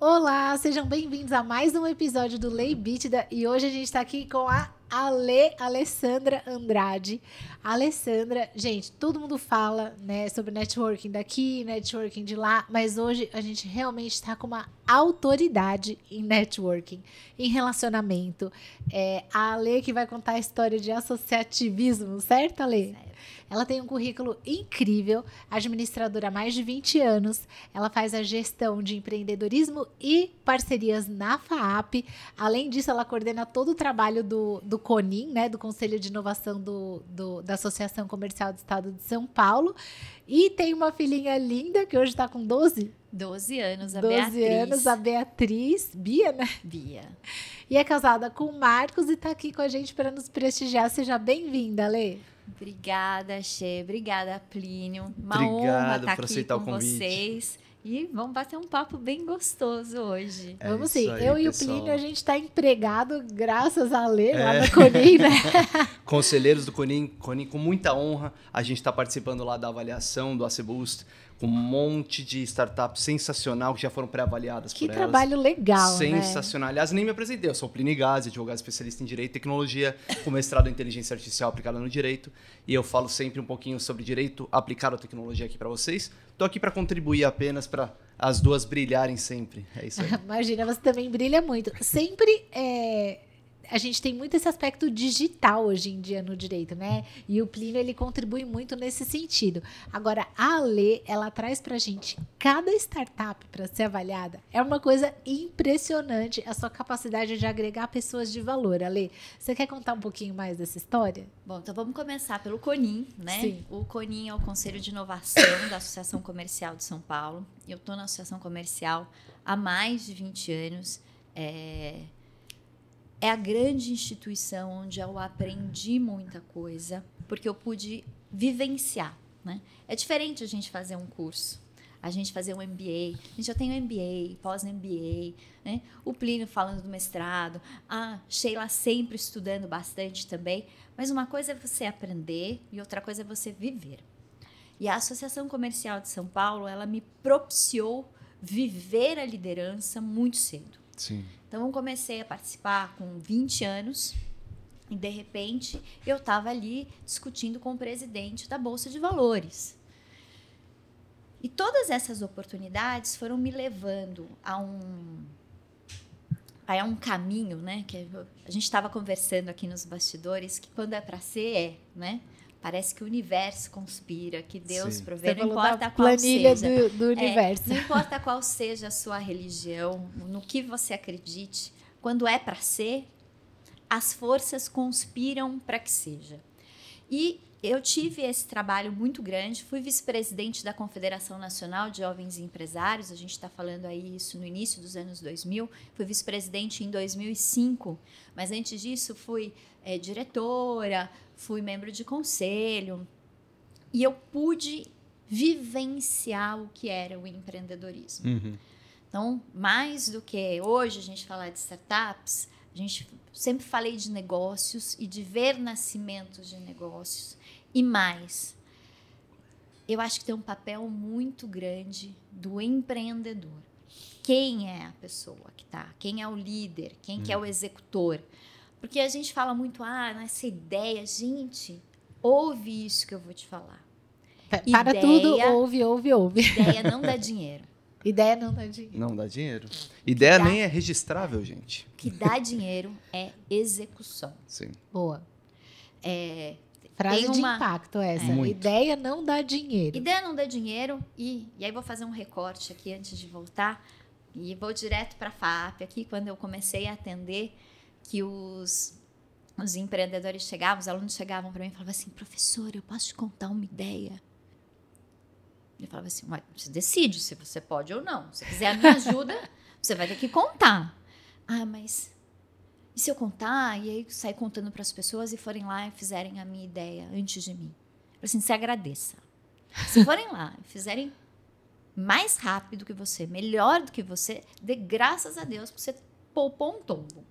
Olá, sejam bem-vindos a mais um episódio do Lei Bítida e hoje a gente está aqui com a Ale Alessandra Andrade. Alessandra, gente, todo mundo fala, né, sobre networking daqui, networking de lá, mas hoje a gente realmente está com uma autoridade em networking, em relacionamento. É a Ale que vai contar a história de associativismo, certo, Ale? Certo. Ela tem um currículo incrível, administradora há mais de 20 anos. Ela faz a gestão de empreendedorismo e parcerias na FAAP. Além disso, ela coordena todo o trabalho do, do CONIM, né, do Conselho de Inovação do, do, da Associação Comercial do Estado de São Paulo. E tem uma filhinha linda que hoje está com 12 12 anos, a 12 Beatriz. anos, a Beatriz. Bia, né? Bia. E é casada com o Marcos e está aqui com a gente para nos prestigiar. Seja bem-vinda, Lê. Obrigada, Xê. Obrigada, Plínio. Uma Obrigado honra estar tá aqui com vocês. E vamos bater um papo bem gostoso hoje. É vamos sim. Aí, eu pessoal. e o Plínio, a gente está empregado graças a Lê é. lá no Conim, né? Conselheiros do Conim, Conim, com muita honra. A gente está participando lá da avaliação do Aceboost um monte de startups sensacional que já foram pré-avaliadas por elas. Que trabalho legal, né? Sensacional. Né? Aliás, nem me apresentei. Eu sou o Plínio Gazi, advogado especialista em Direito e Tecnologia, com mestrado em Inteligência Artificial aplicada no Direito. E eu falo sempre um pouquinho sobre Direito aplicado à tecnologia aqui para vocês. Estou aqui para contribuir apenas para as duas brilharem sempre. É isso aí. Imagina, você também brilha muito. Sempre é, a gente tem muito esse aspecto digital hoje em dia no direito, né? E o Plínio ele contribui muito nesse sentido. Agora, a Ale, ela traz pra gente cada startup para ser avaliada. É uma coisa impressionante a sua capacidade de agregar pessoas de valor. Ale, você quer contar um pouquinho mais dessa história? Bom, então vamos começar pelo CONIM, né? Sim. O CONIM é o Conselho de Inovação da Associação Comercial de São Paulo. Eu estou na Associação Comercial há mais de 20 anos. É, é a grande instituição onde eu aprendi muita coisa, porque eu pude vivenciar. Né? É diferente a gente fazer um curso, a gente fazer um MBA. A gente tem um MBA, pós-MBA, né? o Plínio falando do mestrado, a Sheila sempre estudando bastante também. Mas uma coisa é você aprender e outra coisa é você viver. E a Associação Comercial de São Paulo, ela me propiciou viver a liderança muito cedo. Sim. Então eu comecei a participar com 20 anos e de repente eu estava ali discutindo com o presidente da Bolsa de Valores. E todas essas oportunidades foram me levando a um a um caminho, né, que a gente estava conversando aqui nos bastidores, que quando é para ser é, né? Parece que o universo conspira, que Deus Sim. provê, não importa qual seja. Do, do universo. É, não importa qual seja a sua religião, no que você acredite, quando é para ser, as forças conspiram para que seja. E eu tive esse trabalho muito grande, fui vice-presidente da Confederação Nacional de Jovens Empresários, a gente está falando aí isso no início dos anos 2000, fui vice-presidente em 2005, mas antes disso fui é, diretora, fui membro de conselho e eu pude vivenciar o que era o empreendedorismo. Uhum. Então, mais do que hoje a gente falar de startups, a gente sempre falei de negócios e de ver nascimentos de negócios e mais. Eu acho que tem um papel muito grande do empreendedor. Quem é a pessoa que está? Quem é o líder? Quem que é o uhum. executor? Porque a gente fala muito, ah, nessa ideia, gente, ouve isso que eu vou te falar. Para ideia, tudo, ouve, ouve, ouve. Ideia não dá dinheiro. Ideia não dá dinheiro. Não dá dinheiro. Ideia dá, nem é registrável, gente. O que dá dinheiro é execução. Sim. Boa. É, Frase uma, de impacto essa. É. Ideia não dá dinheiro. Ideia não dá dinheiro. E, e aí vou fazer um recorte aqui antes de voltar. E vou direto para a FAP aqui, quando eu comecei a atender que os, os empreendedores chegavam, os alunos chegavam para mim e falavam assim: professor, eu posso te contar uma ideia? Eu falava assim: você decide se você pode ou não. Se quiser a minha ajuda, você vai ter que contar. Ah, mas e se eu contar e aí sair contando para as pessoas e forem lá e fizerem a minha ideia antes de mim? Eu assim, se agradeça. Se forem lá e fizerem mais rápido que você, melhor do que você, dê graças a Deus que você poupou um tombo.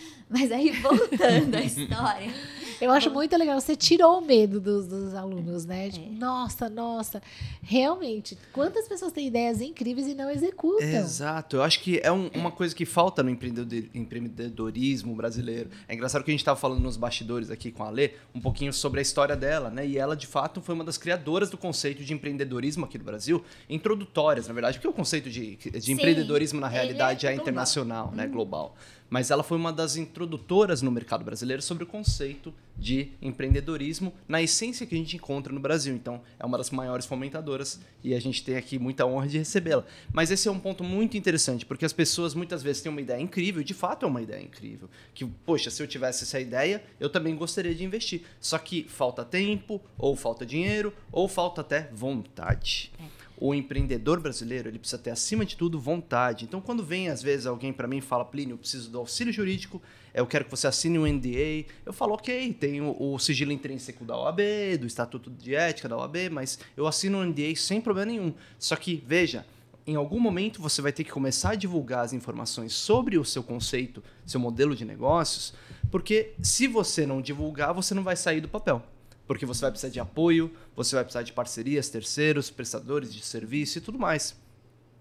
Mas aí, voltando à história. Eu acho muito legal. Você tirou o medo dos, dos alunos, né? Tipo, é. nossa, nossa. Realmente, quantas pessoas têm ideias incríveis e não executam? Exato. Eu acho que é um, uma coisa que falta no empreendedorismo brasileiro. É engraçado que a gente estava falando nos bastidores aqui com a Lê, um pouquinho sobre a história dela, né? E ela, de fato, foi uma das criadoras do conceito de empreendedorismo aqui no Brasil, introdutórias, na verdade, porque o conceito de, de Sim, empreendedorismo, na realidade, é, é internacional, né? Global mas ela foi uma das introdutoras no mercado brasileiro sobre o conceito de empreendedorismo na essência que a gente encontra no Brasil. Então, é uma das maiores fomentadoras e a gente tem aqui muita honra de recebê-la. Mas esse é um ponto muito interessante, porque as pessoas muitas vezes têm uma ideia incrível, de fato é uma ideia incrível, que, poxa, se eu tivesse essa ideia, eu também gostaria de investir. Só que falta tempo, ou falta dinheiro, ou falta até vontade. É o empreendedor brasileiro ele precisa ter acima de tudo vontade. Então, quando vem às vezes alguém para mim e fala, Plínio, eu preciso do auxílio jurídico, eu quero que você assine um NDA, eu falo, ok, tem o, o sigilo intrínseco da OAB, do Estatuto de Ética da OAB, mas eu assino um NDA sem problema nenhum. Só que veja, em algum momento você vai ter que começar a divulgar as informações sobre o seu conceito, seu modelo de negócios, porque se você não divulgar, você não vai sair do papel porque você vai precisar de apoio, você vai precisar de parcerias, terceiros, prestadores de serviço e tudo mais.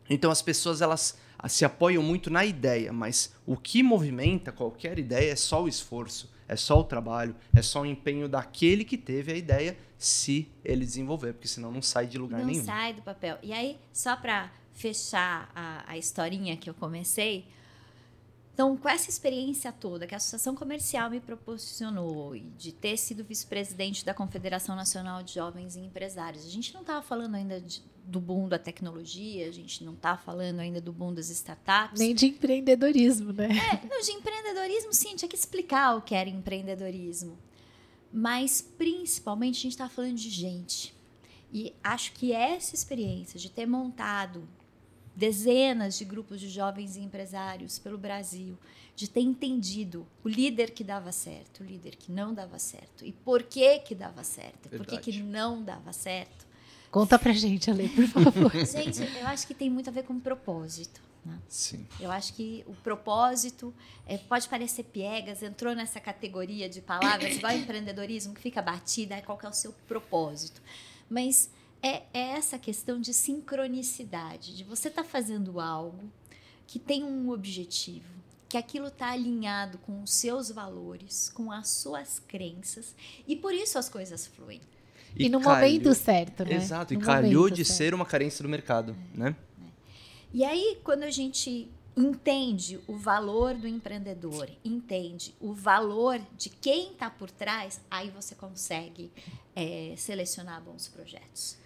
Então as pessoas elas se apoiam muito na ideia, mas o que movimenta qualquer ideia é só o esforço, é só o trabalho, é só o empenho daquele que teve a ideia se ele desenvolver, porque senão não sai de lugar não nenhum. Não sai do papel. E aí, só para fechar a, a historinha que eu comecei, então, com essa experiência toda que a Associação Comercial me proporcionou e de ter sido vice-presidente da Confederação Nacional de Jovens e Empresários, a gente não estava falando ainda de, do boom da tecnologia, a gente não está falando ainda do boom das startups. Nem de empreendedorismo, né? É, não, de empreendedorismo, sim, tinha que explicar o que era empreendedorismo. Mas, principalmente, a gente está falando de gente. E acho que essa experiência de ter montado dezenas de grupos de jovens empresários pelo Brasil, de ter entendido o líder que dava certo, o líder que não dava certo, e por que que dava certo, por que que não dava certo. Conta pra gente, Ale, por favor. gente, eu acho que tem muito a ver com propósito. Né? Sim. Eu acho que o propósito é, pode parecer piegas, entrou nessa categoria de palavras igual empreendedorismo que fica batida, qual que é o seu propósito. Mas é, é essa questão de sincronicidade, de você estar tá fazendo algo que tem um objetivo, que aquilo está alinhado com os seus valores, com as suas crenças, e por isso as coisas fluem. E, e no calhou, momento certo, né? Exato, no e calhou de certo. ser uma carência do mercado, é, né? É. E aí, quando a gente entende o valor do empreendedor, entende o valor de quem está por trás, aí você consegue é, selecionar bons projetos.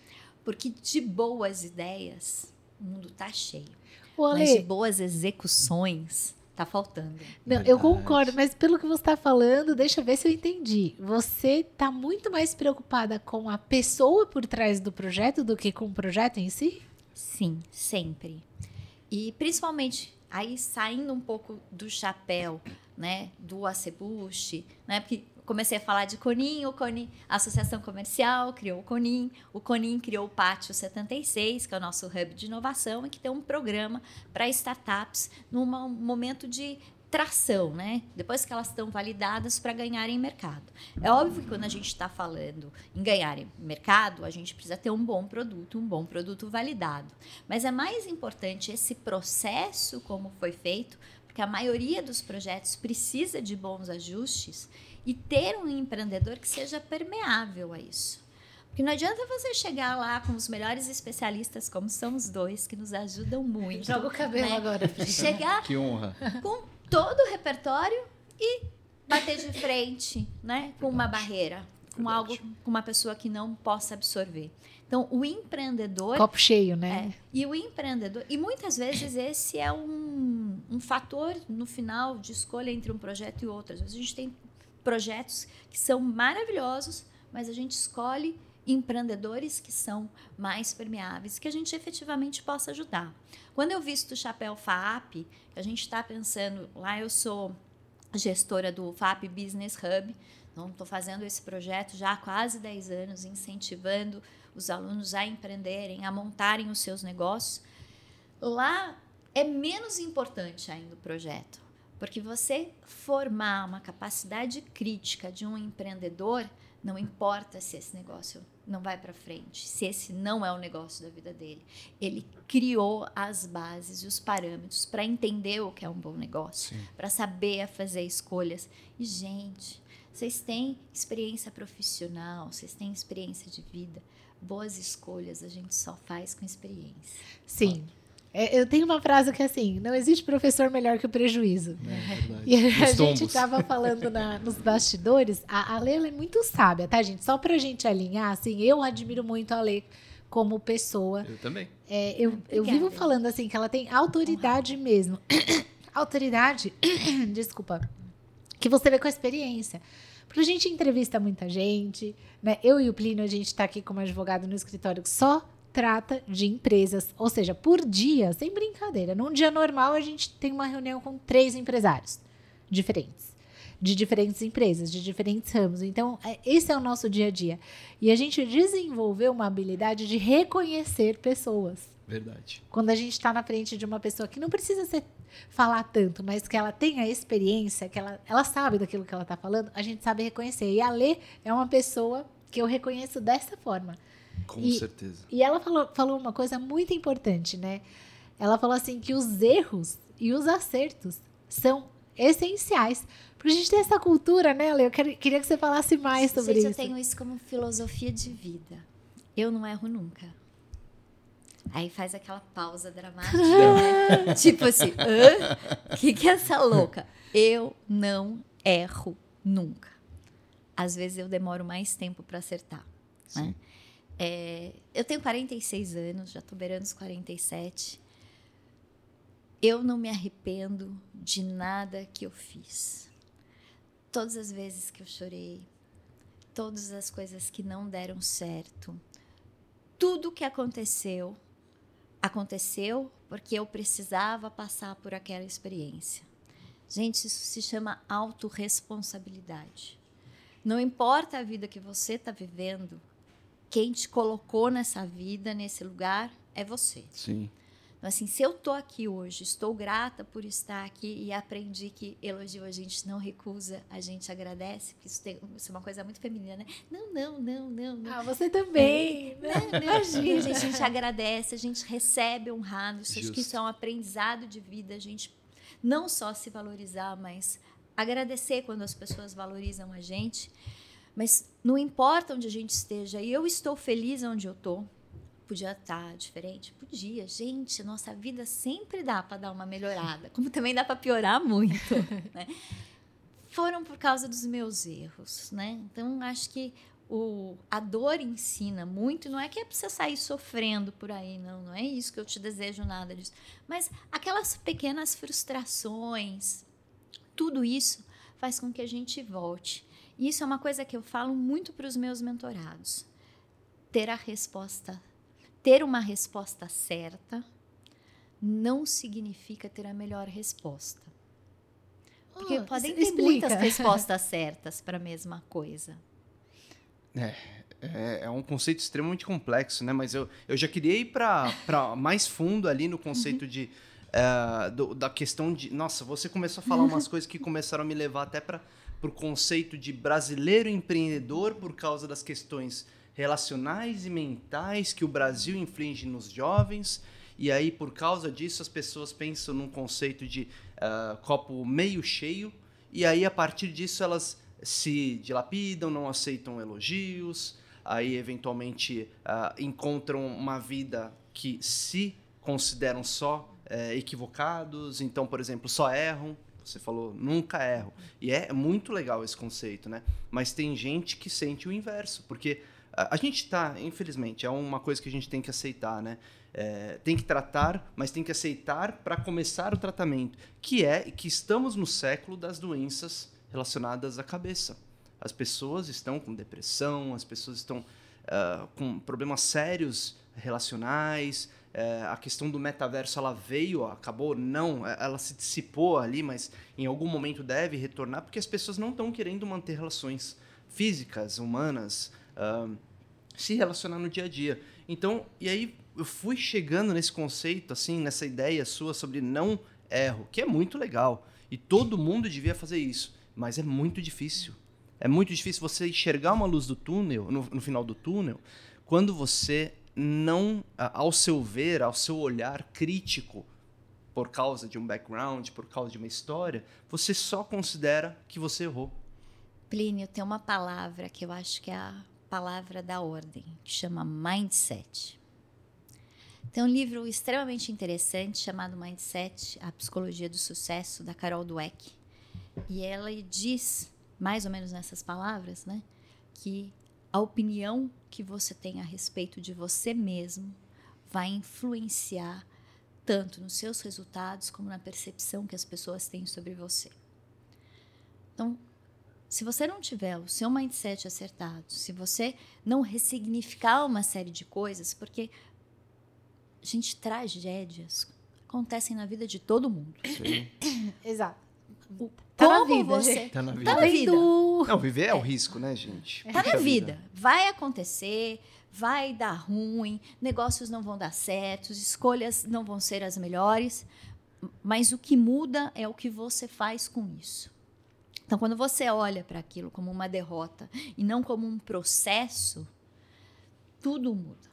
Porque de boas ideias, o mundo tá cheio. Ale, mas de boas execuções, tá faltando. Não, eu concordo, mas pelo que você está falando, deixa eu ver se eu entendi. Você está muito mais preocupada com a pessoa por trás do projeto do que com o projeto em si? Sim, sempre. E principalmente aí saindo um pouco do chapéu, né, do acebuche, né, porque comecei a falar de Conin, o Conin, a Associação Comercial criou o Conin, o Conin criou o Pátio 76, que é o nosso hub de inovação e que tem um programa para startups num momento de tração, né? Depois que elas estão validadas para ganharem mercado. É óbvio que quando a gente está falando em ganharem mercado, a gente precisa ter um bom produto, um bom produto validado. Mas é mais importante esse processo como foi feito, porque a maioria dos projetos precisa de bons ajustes e ter um empreendedor que seja permeável a isso. Porque não adianta você chegar lá com os melhores especialistas, como são os dois, que nos ajudam muito. Joga o cabelo né? agora. Chegar que honra. com todo o repertório e bater de frente né? com uma barreira, com Verdade. algo, com uma pessoa que não possa absorver. Então, o empreendedor. Copo cheio, né? É, e o empreendedor. E muitas vezes esse é um, um fator no final de escolha entre um projeto e outro. Às vezes a gente tem projetos que são maravilhosos, mas a gente escolhe empreendedores que são mais permeáveis, que a gente efetivamente possa ajudar. Quando eu visto o chapéu FAP, a gente está pensando, lá eu sou gestora do FAP Business Hub, então estou fazendo esse projeto já há quase 10 anos, incentivando os alunos a empreenderem, a montarem os seus negócios. Lá é menos importante ainda o projeto Porque você formar uma capacidade crítica de um empreendedor, não importa se esse negócio não vai para frente, se esse não é o negócio da vida dele. Ele criou as bases e os parâmetros para entender o que é um bom negócio, para saber fazer escolhas. E, gente, vocês têm experiência profissional, vocês têm experiência de vida. Boas escolhas a gente só faz com experiência. Sim. É, eu tenho uma frase que é assim: não existe professor melhor que o prejuízo. É, e a, a gente estava falando na, nos bastidores, a, a Leila é muito sábia, tá, gente? Só para a gente alinhar, assim, eu admiro muito a Lê como pessoa. Eu também. É, eu, eu vivo falando assim que ela tem autoridade mesmo. autoridade, desculpa, que você vê com a experiência. Porque a gente entrevista muita gente, né? Eu e o Plínio, a gente está aqui como advogado no escritório só trata de empresas, ou seja, por dia, sem brincadeira. Num dia normal, a gente tem uma reunião com três empresários diferentes, de diferentes empresas, de diferentes ramos. Então, é, esse é o nosso dia a dia. E a gente desenvolveu uma habilidade de reconhecer pessoas. Verdade. Quando a gente está na frente de uma pessoa que não precisa ser, falar tanto, mas que ela tem a experiência, que ela, ela sabe daquilo que ela está falando, a gente sabe reconhecer. E a Lê é uma pessoa que eu reconheço dessa forma. Com e, certeza. E ela falou, falou uma coisa muito importante, né? Ela falou assim que os erros e os acertos são essenciais. Porque a gente tem essa cultura, né, Lê? Eu queria que você falasse mais sobre isso. Eu tenho isso como filosofia de vida. Eu não erro nunca. Aí faz aquela pausa dramática, né? tipo assim, o que, que é essa louca? Eu não erro nunca. Às vezes eu demoro mais tempo para acertar. Né? É, eu tenho 46 anos, já estou beirando os 47. Eu não me arrependo de nada que eu fiz. Todas as vezes que eu chorei, todas as coisas que não deram certo, tudo que aconteceu, aconteceu porque eu precisava passar por aquela experiência. Gente, isso se chama autorresponsabilidade. Não importa a vida que você está vivendo, quem te colocou nessa vida, nesse lugar, é você. Sim. Então, assim, se eu tô aqui hoje, estou grata por estar aqui e aprendi que elogio a gente não recusa, a gente agradece, porque isso, tem, isso é uma coisa muito feminina, né? Não, não, não, não. não. Ah, você também. É, né? não, não, a, gente, a gente agradece, a gente recebe honrado. Isso, acho que isso é um aprendizado de vida, a gente não só se valorizar, mas agradecer quando as pessoas valorizam a gente. Mas não importa onde a gente esteja, e eu estou feliz onde eu estou. Podia estar diferente? Podia. Gente, nossa vida sempre dá para dar uma melhorada, como também dá para piorar muito. né? Foram por causa dos meus erros. Né? Então, acho que o, a dor ensina muito. Não é que é para você sair sofrendo por aí, não. Não é isso que eu te desejo, nada disso. Mas aquelas pequenas frustrações, tudo isso faz com que a gente volte. Isso é uma coisa que eu falo muito para os meus mentorados. Ter a resposta, ter uma resposta certa não significa ter a melhor resposta. Porque oh, podem ter explica. muitas respostas certas para a mesma coisa. É, é, é, um conceito extremamente complexo, né? Mas eu, eu já queria ir para mais fundo ali no conceito uhum. de, uh, do, da questão de. Nossa, você começou a falar umas coisas que começaram a me levar até para o conceito de brasileiro empreendedor por causa das questões relacionais e mentais que o Brasil inflige nos jovens. E aí, por causa disso, as pessoas pensam num conceito de uh, copo meio cheio. E aí, a partir disso, elas se dilapidam, não aceitam elogios. Aí, eventualmente, uh, encontram uma vida que se consideram só uh, equivocados. Então, por exemplo, só erram. Você falou, nunca erro. E é muito legal esse conceito, né? Mas tem gente que sente o inverso, porque a, gente está, infelizmente, é uma coisa que a gente tem que aceitar, né? É, tem que tratar, mas tem que aceitar para começar o tratamento, que é que estamos no século das doenças relacionadas à cabeça. As pessoas estão com depressão, as pessoas estão uh, com problemas sérios relacionais, é, a questão do metaverso ela veio, acabou, não, é, ela se dissipou ali, mas em algum momento deve retornar, porque as pessoas não estão querendo manter relações físicas, humanas, uh, se relacionar no dia a dia. Então, e aí eu fui chegando nesse conceito, assim, nessa ideia sua sobre não erro, que é muito legal. E todo mundo devia fazer isso. Mas é muito difícil. É muito difícil você enxergar uma luz do túnel, no, no final do túnel, quando você não, ao seu ver, ao seu olhar crítico, por causa de um background, por causa de uma história, você só considera que você errou. Plínio, tem uma palavra que eu acho que é a palavra da ordem, que chama mindset. Tem um livro extremamente interessante chamado Mindset, a Psicologia do Sucesso, da Carol Dweck. E ela diz, mais ou menos nessas palavras, né, que a opinião que você tem a respeito de você mesmo vai influenciar tanto nos seus resultados como na percepção que as pessoas têm sobre você. Então, se você não tiver o seu mindset acertado, se você não ressignificar uma série de coisas, porque gente, tragédias acontecem na vida de todo mundo. Sim. Exato. Tá Como na vida, você... Gente. Tá na vida. Tá na vida. Não, viver é o risco, né, gente? Tá na vida. Vai acontecer, vai dar ruim, negócios não vão dar certo, escolhas não vão ser as melhores, mas o que muda é o que você faz com isso. Então, quando você olha para aquilo como uma derrota e não como um processo, tudo muda.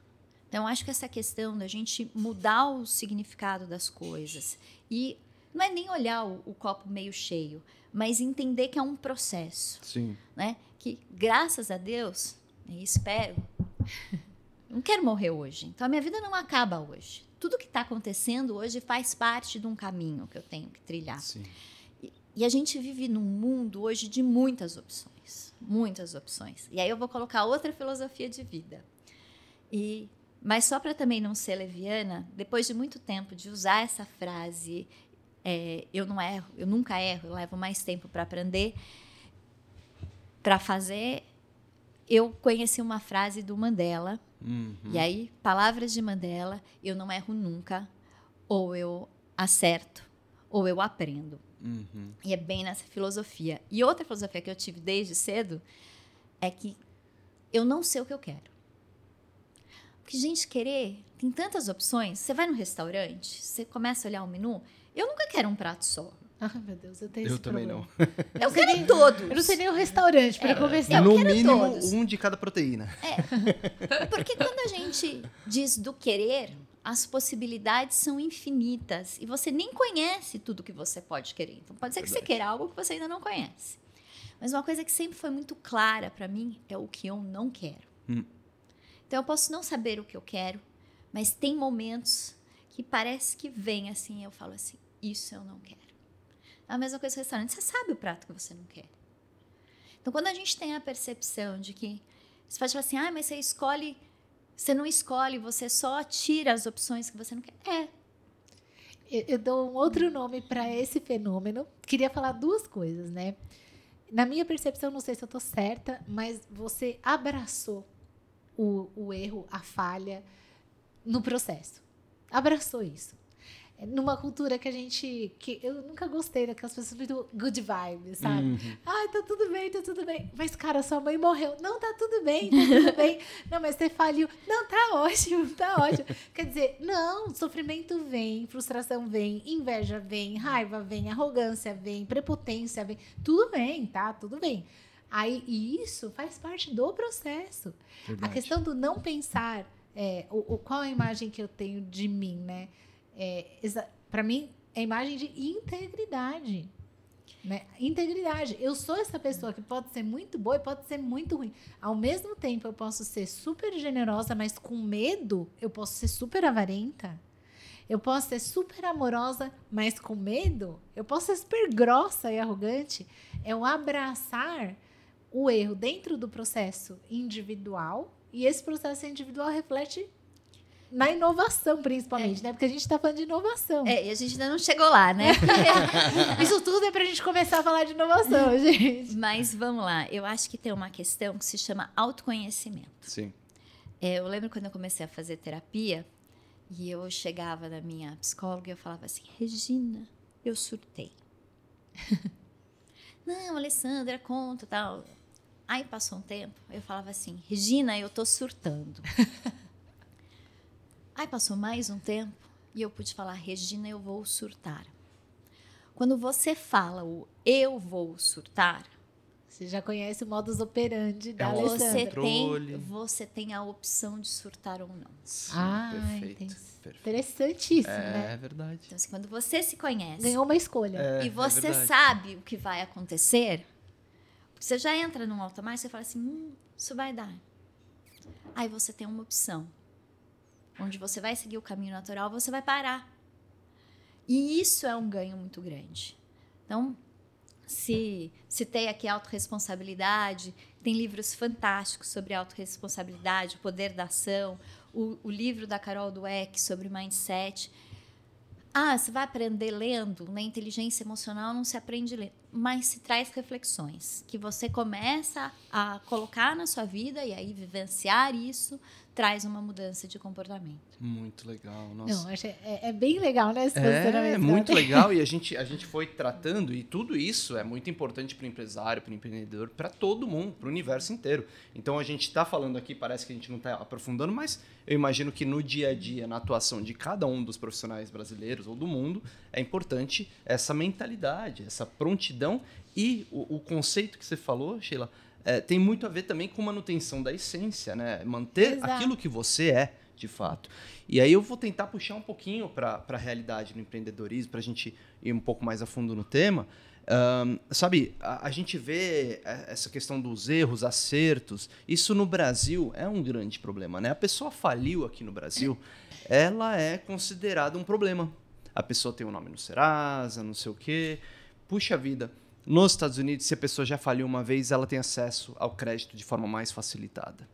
Então, acho que essa questão da gente mudar o significado das coisas e não é nem olhar o, o, copo meio cheio, mas entender que é um processo. Sim. Né? Que, graças a Deus, e espero, não quero morrer hoje. Então, a minha vida não acaba hoje. Tudo que está acontecendo hoje faz parte de um caminho que eu tenho que trilhar. Sim. E, e a gente vive num mundo hoje de muitas opções. Muitas opções. E aí eu vou colocar outra filosofia de vida. E mas só para também não ser leviana, depois de muito tempo de usar essa frase, é, eu não erro, eu nunca erro, eu levo mais tempo para aprender, para fazer, eu conheci uma frase do Mandela, uhum. e aí, palavras de Mandela, eu não erro nunca, ou eu acerto, ou eu aprendo. Uhum. E é bem nessa filosofia. E outra filosofia que eu tive desde cedo é que eu não sei o que eu quero. Porque, gente, querer, tem tantas opções. Você vai no restaurante, você começa a olhar o menu. Eu nunca quero um prato só. Ai, meu Deus, eu tenho Eu esse também problema. não. Eu, quero nem, todos. Eu não sei nem o restaurante para É, começar. eu no mínimo, todos. um de cada proteína. É. Porque quando a gente diz do querer, as possibilidades são infinitas e você nem conhece tudo que você pode querer. Então pode ser que você Verdade. queira algo que você ainda não conhece. Mas uma coisa que sempre foi muito clara para mim é o que eu não quero. Hum. Então eu posso não saber o que eu quero, mas tem momentos que parece que vem assim, eu falo assim, isso eu não quero. A mesma coisa com o restaurante, você sabe o prato que você não quer. Então quando a gente tem a percepção de que você pode falar assim, ah, mas você escolhe, você não escolhe, você só tira as opções que você não quer. É, Eu, eu dou um outro nome para esse fenômeno. Queria falar duas coisas, né? Na minha percepção, não sei se eu tô certa, mas você abraçou o, o erro, a falha no processo. Abraçou isso. É Numa cultura que a gente. que Eu nunca gostei daquelas pessoas muito good vibes, sabe? Uhum. Ai, tá tudo bem, tá tudo bem. Mas, cara, sua mãe morreu. Não, tá tudo bem, tá tudo bem. Não, mas você faliu. Não, tá ótimo, tá ótimo. Quer dizer, não, sofrimento vem, frustração vem, inveja vem, raiva vem, arrogância vem, prepotência vem. Tudo bem, tá? Tudo bem. Aí, e isso faz parte do processo. A Verdade. questão do não pensar, é, o, o- qual a imagem que eu tenho de mim, né? É, para mim, é a imagem de integridade. Né? Integridade. Eu sou essa pessoa que pode ser muito boa e pode ser muito ruim. Ao mesmo tempo, eu posso ser super generosa, mas com medo, eu posso ser super avarenta. Eu posso ser super amorosa, mas com medo. Eu posso ser super grossa e arrogante. É o abraçar o erro dentro do processo individual. E esse processo individual reflete na inovação, principalmente, né? Porque a gente está falando de inovação. é, e a gente ainda não chegou lá, né? Isso tudo é para a gente começar a falar de inovação, gente. Mas vamos lá, eu acho que tem uma questão que se chama autoconhecimento. Sim. É, eu lembro quando eu comecei a fazer terapia e eu chegava na minha psicóloga e eu falava assim: Regina, eu surtei. Não, Alessandra, conta tal. Aí passou um tempo, eu falava assim: Regina, eu tô surtando. Aí passou mais um tempo e eu pude falar: Regina, eu vou surtar. Quando você fala o eu vou surtar, você já conhece o modus operandi da É um você tem, você tem a opção de surtar ou não. Sim, Ah, perfeito. perfeito. Interessantíssimo, É, né? verdade. Então, assim, quando você se conhece Ganhou uma escolha. É, e é você sabe o que vai acontecer, você já entra num automático e fala assim, hum, isso vai dar. Aí você tem uma opção, onde você vai seguir o caminho natural, você vai parar. E isso é um ganho muito grande. Então, se citei aqui autorresponsabilidade, tem livros fantásticos sobre autorresponsabilidade, o poder da ação, o, o livro da Carol Dweck sobre mindset. Ah, você vai aprender lendo, né? Inteligência emocional não se aprende lendo, mas se traz reflexões que você começa a colocar na sua vida e aí vivenciar isso traz uma mudança de comportamento. Muito legal. Nossa. Não, é, é bem legal, né? Esse É, posicionamento. muito legal e a gente, a gente foi tratando e tudo isso é muito importante para o empresário, para o empreendedor, para todo mundo, para o universo inteiro. Então a gente está falando aqui, parece que a gente não está aprofundando, mas eu imagino que no dia a dia, na atuação de cada um dos profissionais brasileiros ou do mundo, é importante essa mentalidade, essa prontidão e o, o conceito que você falou, Sheila, é, tem muito a ver também com manutenção da essência, né? Manter Exato. aquilo que você é, de fato. E aí eu vou tentar puxar um pouquinho para a realidade do empreendedorismo, para a gente ir um pouco mais a fundo no tema. Ahn, sabe, a, a gente vê é, essa questão dos erros, acertos. Isso no Brasil é um grande problema, né? A pessoa faliu aqui no Brasil, ela é considerada um problema. A pessoa tem o nome no Serasa, não sei o quê. Puxa vida. Nos Estados Unidos, se a pessoa já faliu uma vez, ela tem acesso ao crédito de forma mais facilitada.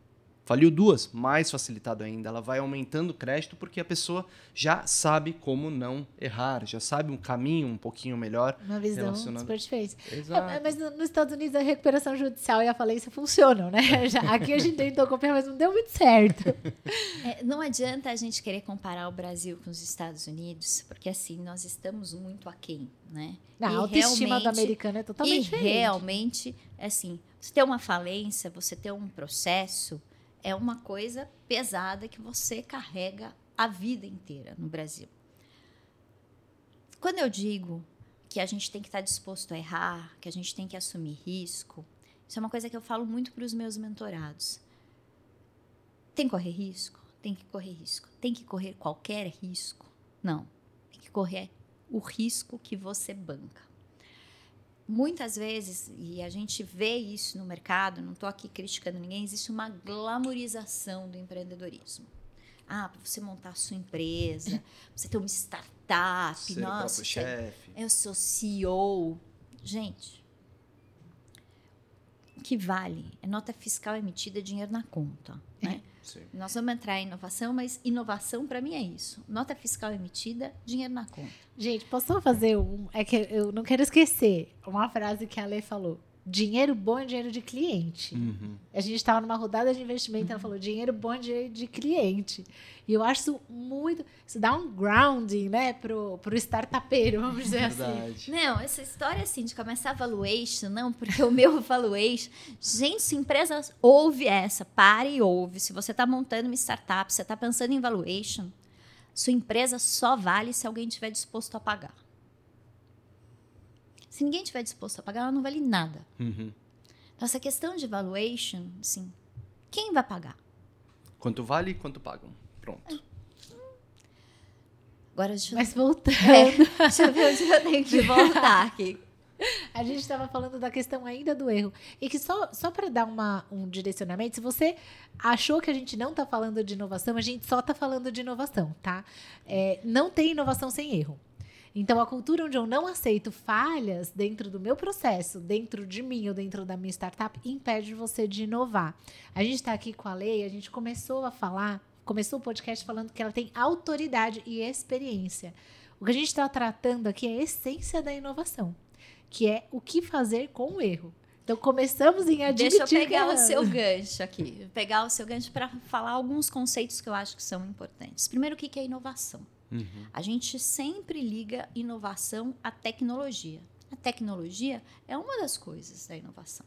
Faliu duas, mais facilitado ainda. Ela vai aumentando o crédito porque a pessoa já sabe como não errar, já sabe um caminho um pouquinho melhor. Uma visão relacionado- super diferente. Exato. É, mas no- nos Estados Unidos a recuperação judicial e a falência funcionam, né? Já, aqui a gente tentou copiar, mas não deu muito certo. É, não adianta a gente querer comparar o Brasil com os Estados Unidos, porque assim, nós estamos muito aquém, né? Não, E a autoestima do americano é totalmente e diferente. realmente, assim, você ter uma falência, você ter um processo, é uma coisa pesada que você carrega a vida inteira no Brasil. Quando eu digo que a gente tem que estar disposto a errar, que a gente tem que assumir risco, isso é uma coisa que eu falo muito para os meus mentorados. Tem que correr risco? Tem que correr risco. Tem que correr qualquer risco? Não. Tem que correr o risco que você banca muitas vezes, e a gente vê isso no mercado, não estou aqui criticando ninguém, existe uma glamorização do empreendedorismo. Ah, para você montar a sua empresa, você ter uma startup, Ser o nossa, próprio você- chefe. eu sou CEO. Gente, o que vale é nota fiscal emitida, dinheiro na conta. Né? Sim. Nós vamos entrar em inovação, mas inovação para mim é isso. Nota fiscal emitida, dinheiro na conta. Gente, posso só fazer um. É que eu não quero esquecer uma frase que a Lê falou. Dinheiro bom é dinheiro de cliente. Uhum. A gente estava numa rodada de investimento, ela falou: dinheiro bom é dinheiro de cliente. E eu acho isso muito. Isso dá um grounding, né, pro, pro startupeiro, vamos dizer assim. Verdade. Não, essa história assim de começar valuation, não, porque o meu valuation. Gente, se empresa ouve essa, pare e ouve. Se você está montando uma startup, você está pensando em valuation, sua empresa só vale se alguém estiver disposto a pagar. Se ninguém estiver disposto a pagar, ela não vale nada. Uhum. Então, essa questão de valuation, assim, quem vai pagar? Quanto vale e quanto pagam. Pronto. Agora, deixa eu, Mas voltando, é, deixa eu ver onde eu tenho que voltar aqui. a gente estava falando da questão ainda do erro. E que só, só para dar uma, um direcionamento, se você achou que a gente não está falando de inovação, a gente só está falando de inovação, tá? É, não tem inovação sem erro. Então, a cultura onde eu não aceito falhas dentro do meu processo, dentro de mim ou dentro da minha startup, impede você de inovar. A gente está aqui com a Lei, a gente começou a falar, começou o podcast falando que ela tem autoridade e experiência. O que a gente está tratando aqui é a essência da inovação, que é o que fazer com o erro. Então, começamos em admitir Deixa eu pegar o erramos. seu gancho aqui. Pegar o seu gancho para falar alguns conceitos que eu acho que são importantes. Primeiro, o que é inovação? Uhum. A gente sempre liga inovação à tecnologia. A tecnologia é uma das coisas da inovação.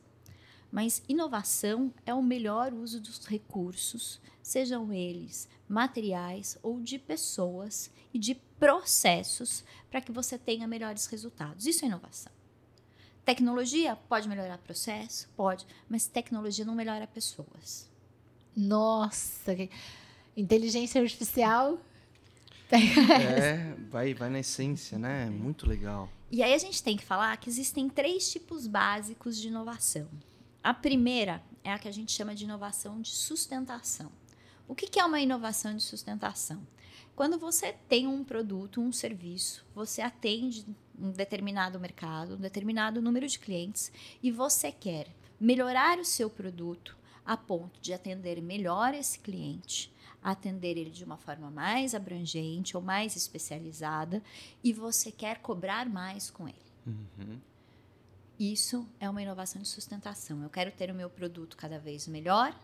Mas inovação é o melhor uso dos recursos, sejam eles materiais ou de pessoas e de processos, para que você tenha melhores resultados. Isso é inovação. Tecnologia pode melhorar processo? Pode, mas tecnologia não melhora pessoas. Nossa, inteligência artificial. É, vai, vai na essência, né? Muito legal. E aí a gente tem que falar que existem três tipos básicos de inovação. A primeira é a que a gente chama de inovação de sustentação. O que é uma inovação de sustentação? Quando você tem um produto, um serviço, você atende um determinado mercado, um determinado número de clientes e você quer melhorar o seu produto a ponto de atender melhor esse cliente, atender ele de uma forma mais abrangente ou mais especializada e você quer cobrar mais com ele. Uhum. Isso é uma inovação de sustentação. Eu quero ter o meu produto cada vez melhor,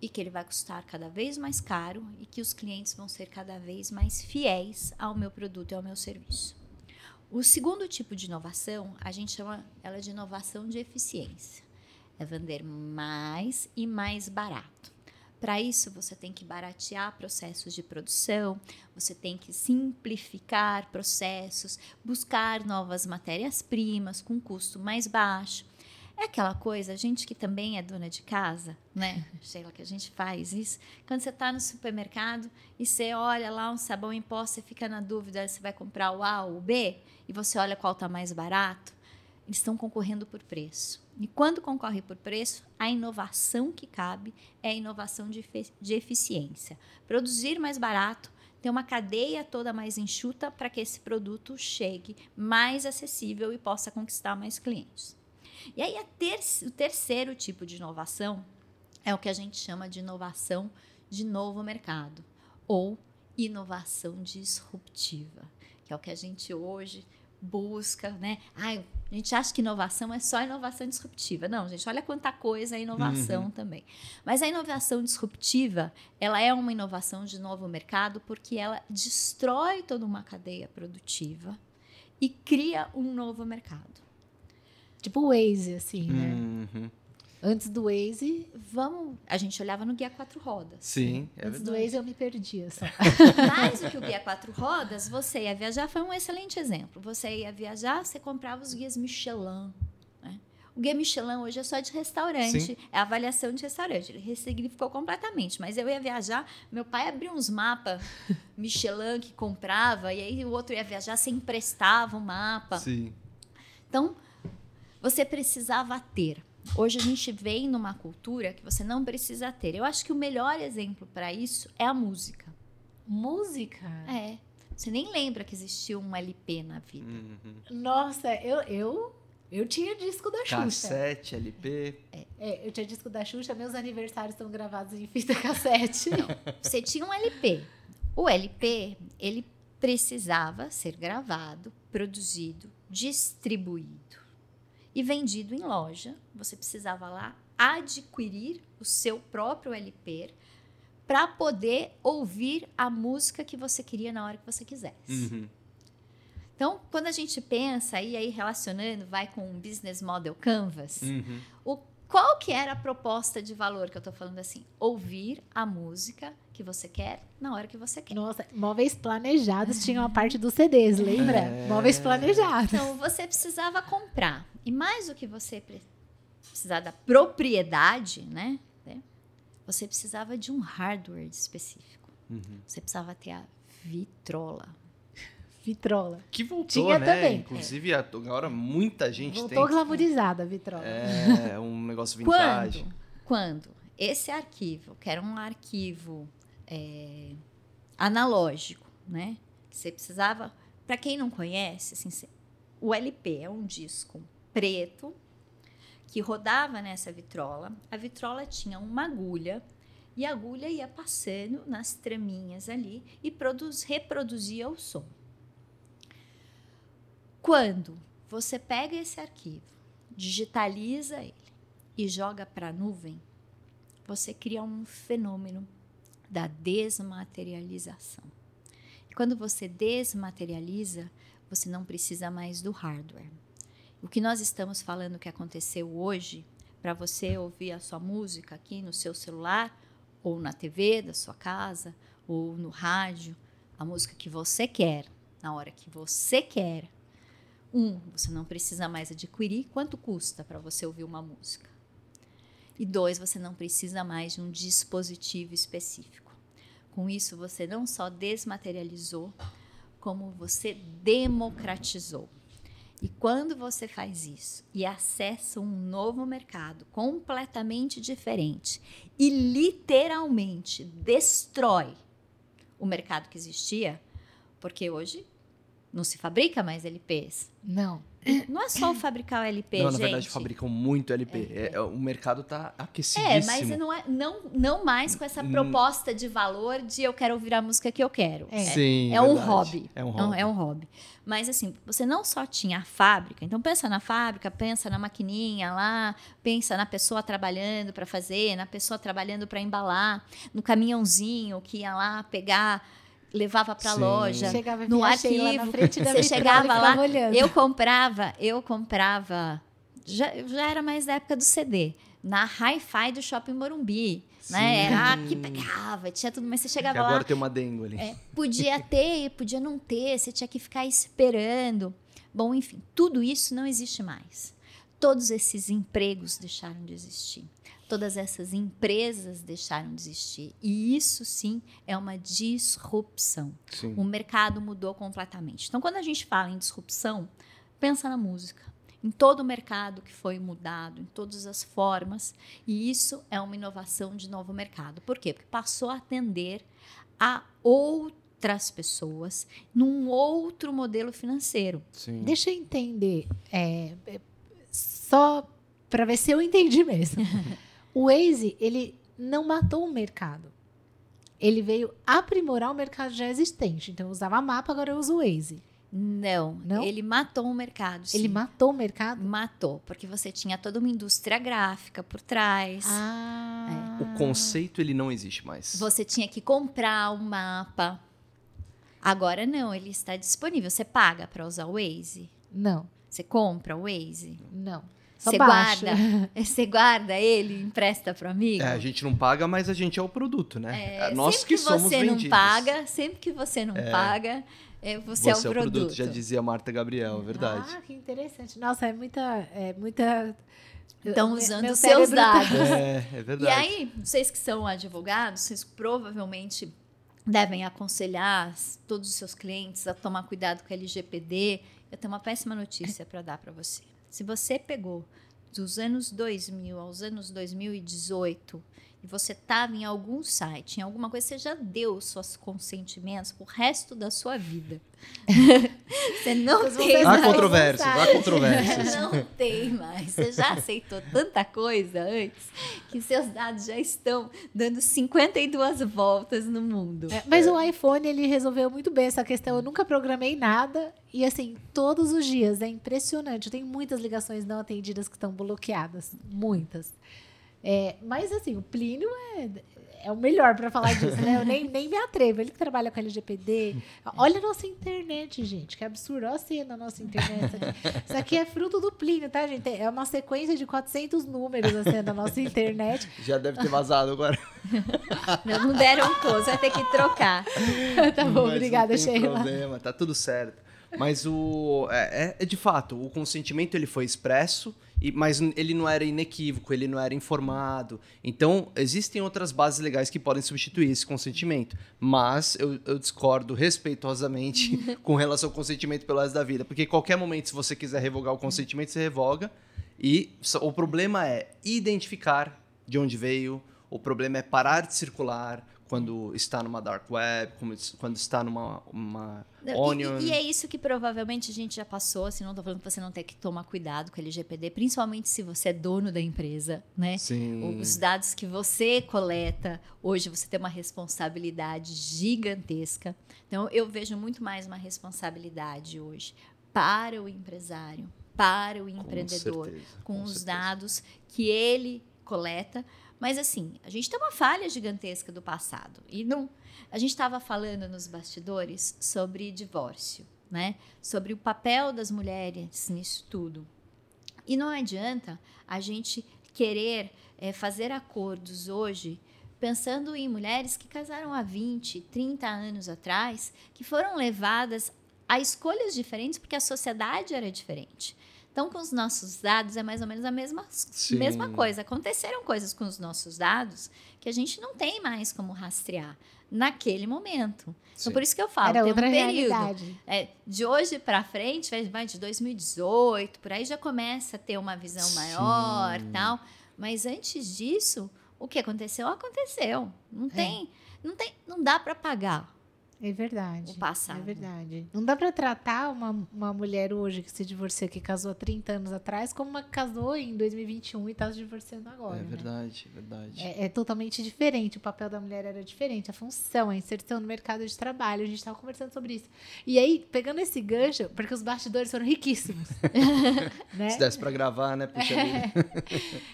e que ele vai custar cada vez mais caro e que os clientes vão ser cada vez mais fiéis ao meu produto e ao meu serviço. O segundo tipo de inovação, a gente chama ela de inovação de eficiência. É vender mais e mais barato. Para isso, você tem que baratear processos de produção, você tem que simplificar processos, buscar novas matérias-primas com custo mais baixo é aquela coisa, a gente que também é dona de casa, né? Sheila, que a gente faz isso. Quando você está no supermercado e você olha lá um sabão em pó, você fica na dúvida se vai comprar o A ou o B, e você olha qual está mais barato, eles estão concorrendo por preço. E quando concorre por preço, a inovação que cabe é a inovação de, de eficiência. Produzir mais barato, ter uma cadeia toda mais enxuta para que esse produto chegue mais acessível e possa conquistar mais clientes. E aí, ter o terceiro tipo de inovação é o que a gente chama de inovação de novo mercado ou inovação disruptiva, que é o que a gente hoje busca, né? Ai, a gente acha que inovação é só inovação disruptiva. Não, gente, olha quanta coisa é inovação uhum. também. Mas a inovação disruptiva, ela é uma inovação de novo mercado porque ela destrói toda uma cadeia produtiva e cria um novo mercado. Tipo o Waze, assim, né? Uhum. Antes do Waze, vamos. A gente olhava no guia quatro rodas. Sim. É Antes verdade. do Waze eu me perdia só. Mais do que o guia quatro rodas, você ia viajar, foi um excelente exemplo. Você ia viajar, você comprava os guias Michelin. Né? O guia Michelin hoje é só de restaurante, Sim. é avaliação de restaurante. Ele ressignificou completamente. Mas eu ia viajar, meu pai abriu uns mapas Michelin que comprava, e aí o outro ia viajar, você emprestava o um mapa. Sim. Então, você precisava ter. Hoje a gente vem numa cultura que você não precisa ter. Eu acho que o melhor exemplo para isso é a música. Música? É. Você nem lembra que existia um LP na vida. Uhum. Nossa, eu, eu, eu tinha disco da Xuxa. Cassete, LP. É. é. eu tinha disco da Xuxa, meus aniversários estão gravados em fita cassete. Não, você tinha um LP. O LP, ele precisava ser gravado, produzido, distribuído e vendido em loja. Você precisava lá adquirir o seu próprio LP para poder ouvir a música que você queria na hora que você quisesse. Uhum. Então, quando a gente pensa e aí relacionando, vai com um business model canvas, uhum. o qual que era a proposta de valor que eu estou falando assim? Ouvir a música que você quer na hora que você quer. Nossa, móveis planejados tinham a parte dos CDs, lembra? É. Móveis planejados. Então, você precisava comprar. E mais do que você precisar da propriedade, né? Você precisava de um hardware específico. Uhum. Você precisava ter a vitrola. Vitrola. Que voltou, Tinha né? Também. Inclusive, é. agora muita gente voltou tem. Voltou glamourizada a vitrola. É, um negócio vintage. Quando? Quando esse arquivo, que era um arquivo é, analógico, né? Você precisava... Para quem não conhece, assim, o LP é um disco preto que rodava nessa vitrola. A vitrola tinha uma agulha e a agulha ia passando nas traminhas ali e produz, reproduzia o som. Quando você pega esse arquivo, digitaliza ele e joga para a nuvem, você cria um fenômeno da desmaterialização. E quando você desmaterializa, você não precisa mais do hardware. O que nós estamos falando que aconteceu hoje, para você ouvir a sua música aqui no seu celular, ou na TV da sua casa, ou no rádio, a música que você quer, na hora que você quer. Um, você não precisa mais adquirir quanto custa para você ouvir uma música. E dois, você não precisa mais de um dispositivo específico. Com isso, você não só desmaterializou, como você democratizou. E quando você faz isso e acessa um novo mercado completamente diferente e literalmente destrói o mercado que existia, porque hoje não se fabrica mais LPs. Não. Não é só fabricar o LP, não, gente. na verdade, fabricam muito LP. É, é, o mercado está aquecidíssimo. É, mas não, é, não, não mais com essa proposta de valor de eu quero ouvir a música que eu quero. É, Sim, é, um hobby. É um hobby. É um hobby. Mas assim, você não só tinha a fábrica, então pensa na fábrica, pensa na maquininha lá, pensa na pessoa trabalhando para fazer, na pessoa trabalhando para embalar, no caminhãozinho que ia lá pegar levava para a loja, chegava no arquivo, você chegava lá, olhando. eu comprava, eu comprava, já, já era mais da época do CD, na Hi-Fi do Shopping Morumbi, Sim. né? Era que pegava, tinha tudo, mas você chegava agora lá. Agora tem uma dengue ali. É, podia ter, podia não ter, você tinha que ficar esperando. Bom, enfim, tudo isso não existe mais. Todos esses empregos deixaram de existir todas essas empresas deixaram de existir. E isso sim é uma disrupção. Sim. O mercado mudou completamente. Então, quando a gente fala em disrupção, pensa na música. Em todo o mercado que foi mudado, em todas as formas, e isso é uma inovação de novo mercado. Por quê? Porque passou a atender a outras pessoas num outro modelo financeiro. Sim. Deixa eu entender, é, é só para ver se eu entendi mesmo. O Waze, ele não matou o mercado. Ele veio aprimorar o mercado já existente. Então, eu usava mapa, agora eu uso o Waze. Não, não, ele matou o mercado. Sim. Ele matou o mercado? Matou, porque você tinha toda uma indústria gráfica por trás. Ah. É. O conceito ele não existe mais. Você tinha que comprar um mapa. Agora não, ele está disponível. Você paga para usar o Waze? Não. Você compra o Waze? Não. Você guarda, você guarda ele, empresta para amigo. É, a gente não paga, mas a gente é o produto, né? É, é nós que, que somos você vendidos. não paga, sempre que você não é. paga, é, você, você, é o produto. produto. Já dizia Marta Gabriel, verdade. Ah, que interessante. Nossa, é muita, é muita Estão usando os seus tá dados. É, é verdade. E aí, vocês que são advogados, vocês provavelmente devem aconselhar todos os seus clientes a tomar cuidado com o LGPD. Eu tenho uma péssima notícia para dar para você. Se você pegou dos anos 2000 aos anos 2018 e você estava em algum site, em alguma coisa, você já deu seus consentimentos pro resto da sua vida. você não tem mais. Há controvérsias, há controvérsias. Não tem mais. Você já aceitou tanta coisa antes que seus dados já estão dando 52 voltas no mundo. É, mas o iPhone, ele resolveu muito bem essa questão. Eu nunca programei nada e, assim, todos os dias. É impressionante. Eu tenho muitas ligações não atendidas que estão bloqueadas. Muitas. É, mas assim, o Plínio é, é o melhor para falar disso, né? Eu nem, nem me atrevo. Ele que trabalha com LGPD. Olha a nossa internet, gente. Que absurdo. Olha assim na nossa internet. Isso aqui. Isso aqui é fruto do Plínio, tá, gente? É uma sequência de 400 números assim da nossa internet. Já deve ter vazado agora. Não, não deram um vai ter que trocar. tá bom, Mas obrigada, não tem Sheila. problema, tá tudo certo. Mas o é, é, é de fato, o consentimento ele foi expresso e, mas ele não era inequívoco, ele não era informado. Então, existem outras bases legais que podem substituir esse consentimento. Mas eu, eu discordo respeitosamente com relação ao consentimento pelo resto da vida. Porque qualquer momento, se você quiser revogar o consentimento, você revoga. E o problema é identificar de onde veio, o problema é parar de circular, quando está numa dark web, quando está numa uma onion. E, e, é isso que provavelmente a gente já passou, assim, não estou falando que você não tem que tomar cuidado com o LGPD, principalmente se você é dono da empresa, né? Sim. Os dados que você coleta, hoje você tem uma responsabilidade gigantesca. Então, eu vejo muito mais uma responsabilidade hoje para o empresário, para o empreendedor, com, com os certeza. dados que ele coleta, mas assim, a gente tem uma falha gigantesca do passado. E não, a gente estava falando nos bastidores sobre divórcio, né? Sobre o papel das mulheres nisso tudo. E não adianta a gente querer é, fazer acordos hoje pensando em mulheres que casaram há 20, 30 anos atrás, que foram levadas a escolhas diferentes porque a sociedade era diferente. Então, com os nossos dados é mais ou menos a mesma, mesma coisa. Aconteceram coisas com os nossos dados que a gente não tem mais como rastrear naquele momento. Então, por isso que eu falo, Era tem um período. É, de hoje para frente, vai de 2018, por aí já começa a ter uma visão Sim. maior tal. Mas antes disso, o que aconteceu, aconteceu. Não é. tem, não tem, não dá para pagar. É verdade. O passado. É verdade. Não dá para tratar uma, uma mulher hoje que se divorciou, que casou há 30 anos atrás, como uma que casou em 2021 e está se divorciando agora. É né? verdade, é verdade. É, é, totalmente diferente. O papel da mulher era diferente, a função, a inserção no mercado de trabalho. A gente estava conversando sobre isso. E aí, pegando esse gancho, porque os bastidores foram riquíssimos. né? Se desse para gravar, né? Puxa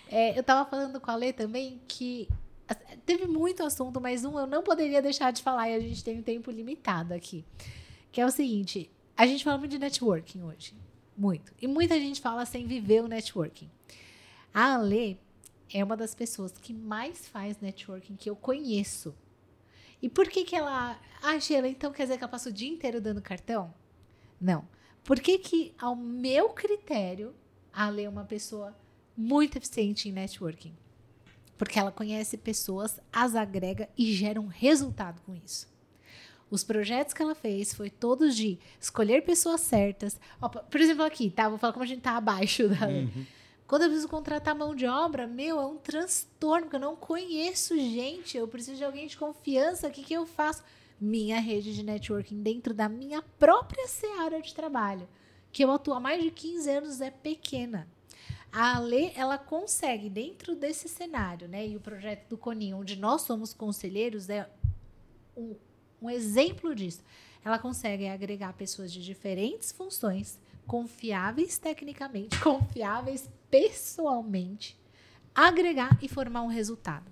é, eu estava falando com a Lê também que Teve muito assunto, mas um eu não poderia deixar de falar e a gente tem um tempo limitado aqui. Que é o seguinte: a gente fala muito de networking hoje. Muito. E muita gente fala sem viver o networking. A Ale é uma das pessoas que mais faz networking que eu conheço. E por que que ela... Ah, Sheila, então quer dizer que ela passa o dia inteiro dando cartão? Não. Por que que, ao meu critério, a Ale é uma pessoa muito eficiente em networking? Porque ela conhece pessoas, as agrega e gera um resultado com isso. Os projetos que ela fez foi todos de escolher pessoas certas. Ó, por exemplo, aqui, tá? Vou falar como a gente tá abaixo da. Uhum. Quando eu preciso contratar mão de obra, meu, é um transtorno, porque eu não conheço gente. Eu preciso de alguém de confiança. O que, que eu faço? Minha rede de networking dentro da minha própria seara de trabalho, que eu atuo há mais de 15 anos, é pequena. A Ale, ela consegue, dentro desse cenário, né? E o projeto do Coninho, onde nós somos conselheiros, é um, um exemplo disso. Ela consegue agregar pessoas de diferentes funções, confiáveis tecnicamente, confiáveis pessoalmente, agregar e formar um resultado.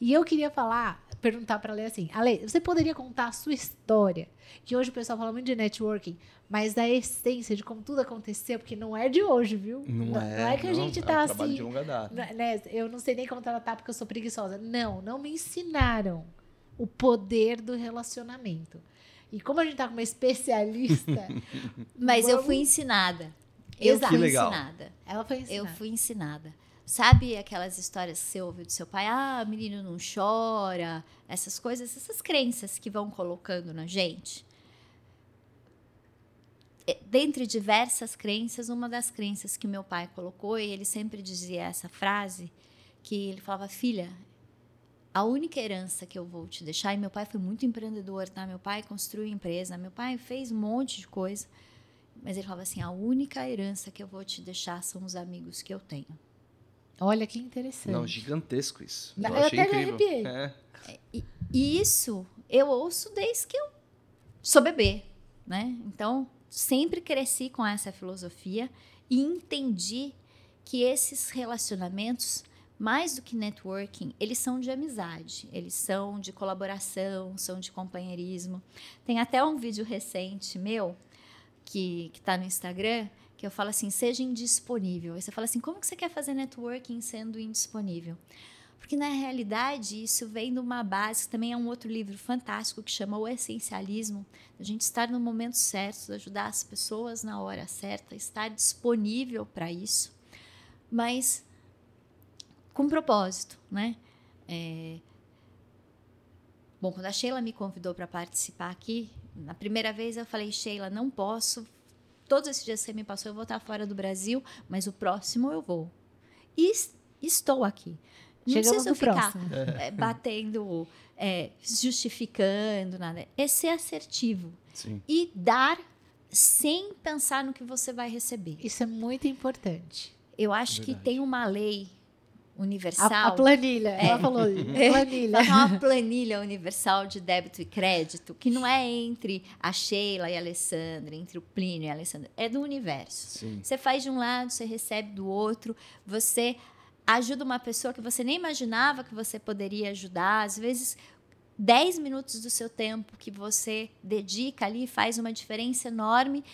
E eu queria falar, perguntar para a Ale assim: Ale, você poderia contar a sua história? Que hoje o pessoal fala muito de networking, mas da essência de como tudo aconteceu, porque não é de hoje, viu? Não, não é. Não é que a gente tá é um assim. De longa data. Né, eu não sei nem como tratar porque eu sou preguiçosa. Não, não me ensinaram o poder do relacionamento. E como a gente tá com uma especialista. mas vamos... eu fui ensinada. Eu Exato. fui ensinada. Ela foi ensinada. Eu fui ensinada. Sabe aquelas histórias que você ouve do seu pai? Ah, menino não chora. Essas coisas, essas crenças que vão colocando na gente. É, dentre diversas crenças, uma das crenças que meu pai colocou, e ele sempre dizia essa frase, que ele falava, filha, a única herança que eu vou te deixar, e meu pai foi muito empreendedor, tá? Meu pai construiu empresa, meu pai fez um monte de coisa, mas ele falava assim, a única herança que eu vou te deixar são os amigos que eu tenho. Olha que interessante. Não, gigantesco isso. Eu, eu achei até incrível. arrepiei. É. é e isso eu ouço desde que eu sou bebê, né? Então, sempre cresci com essa filosofia e entendi que esses relacionamentos, mais do que networking, eles são de amizade, eles são de colaboração, são de companheirismo. Tem até um vídeo recente meu que está no Instagram que eu falo assim, seja indisponível. Aí você fala assim, como que você quer fazer networking sendo indisponível? Porque na realidade isso vem de uma base, também é um outro livro fantástico que chama O Essencialismo, a gente estar no momento certo, ajudar as pessoas na hora certa, estar disponível para isso, mas com propósito, né? É... Bom, quando a Sheila me convidou para participar aqui, na primeira vez eu falei, Sheila, não posso. Todos esses dias que você me passou, eu vou estar fora do Brasil, mas o próximo eu vou. E estou aqui. Não Chegamos preciso ficar é, batendo, é, justificando, nada. É ser assertivo. Sim. E dar sem pensar no que você vai receber. Isso é muito importante. Eu acho que tem uma lei universal. A, a planilha, é, ela falou. É, planilha. uma planilha universal de débito e crédito que não é entre a Sheila e a Alessandra, entre o Plínio e a Alessandra. É do universo. Sim. Você faz de um lado, você recebe do outro, você ajuda uma pessoa que você nem imaginava que você poderia ajudar. Às vezes, 10 minutos do seu tempo que você dedica ali faz uma diferença enorme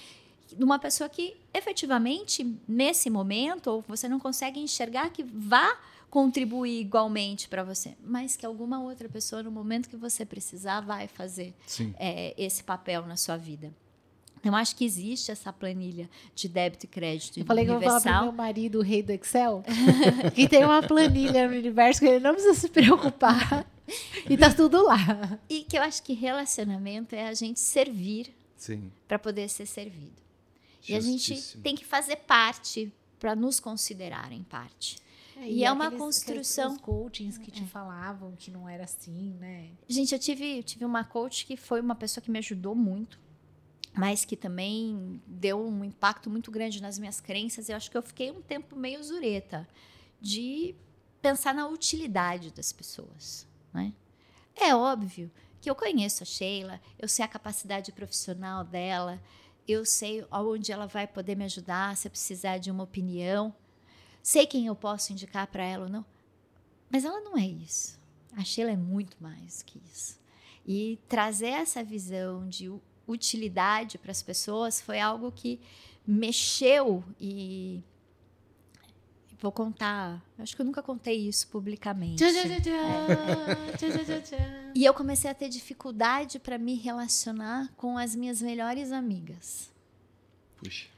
de uma pessoa que efetivamente nesse momento ou você não consegue enxergar que vá contribuir igualmente para você, mas que alguma outra pessoa no momento que você precisar vai fazer é, esse papel na sua vida. Eu acho que existe essa planilha de débito e crédito. Eu falei universal. que eu vou falar meu marido, o rei do Excel, que tem uma planilha no universo que ele não precisa se preocupar. e tá tudo lá. E que eu acho que relacionamento é a gente servir para poder ser servido. E a gente tem que fazer parte para nos considerarem parte. É, e, e é uma aqueles, construção. Aqueles coachings que te é. falavam que não era assim, né? Gente, eu tive, tive uma coach que foi uma pessoa que me ajudou muito mas que também deu um impacto muito grande nas minhas crenças. Eu acho que eu fiquei um tempo meio zureta de pensar na utilidade das pessoas. Né? É óbvio que eu conheço a Sheila, eu sei a capacidade profissional dela, eu sei aonde ela vai poder me ajudar se eu precisar de uma opinião, sei quem eu posso indicar para ela ou não. Mas ela não é isso. A Sheila é muito mais que isso. E trazer essa visão de utilidade para as pessoas foi algo que mexeu e vou contar. Acho que eu nunca contei isso publicamente. Tchá, tchá, tchá, é. e eu comecei a ter dificuldade para me relacionar com as minhas melhores amigas. Puxa.